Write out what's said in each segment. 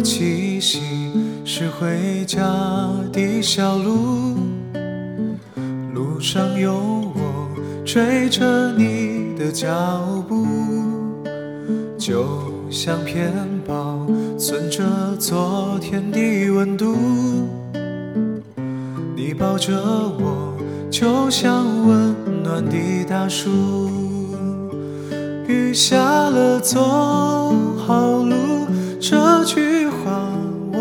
的气息，是回家的小路，路上有我追着你的脚步，就像片保存着昨天的温度。你抱着我，就像温暖的大树。雨下了，走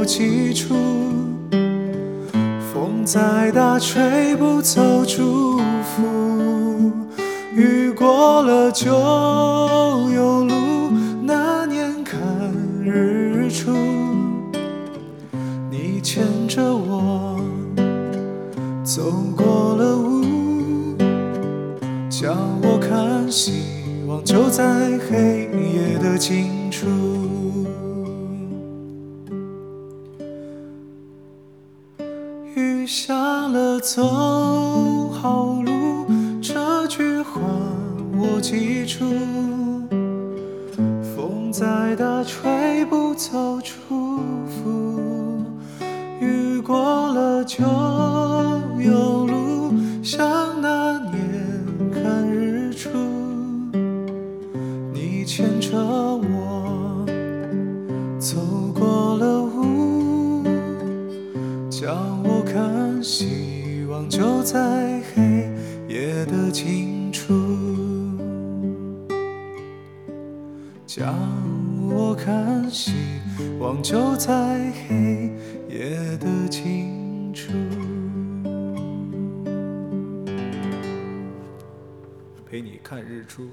我记住。风再大，吹不走祝福。雨过了就有路。那年看日出，你牵着我走过了雾，叫我看希望就在黑夜的尽处。雨下了，走好路。这句话我记住。风再大，吹不走祝福。雨过了就有路，像那年看日出。你牵着我希望就在黑夜的尽处。叫我看希望就在黑夜的尽处。陪你看日出。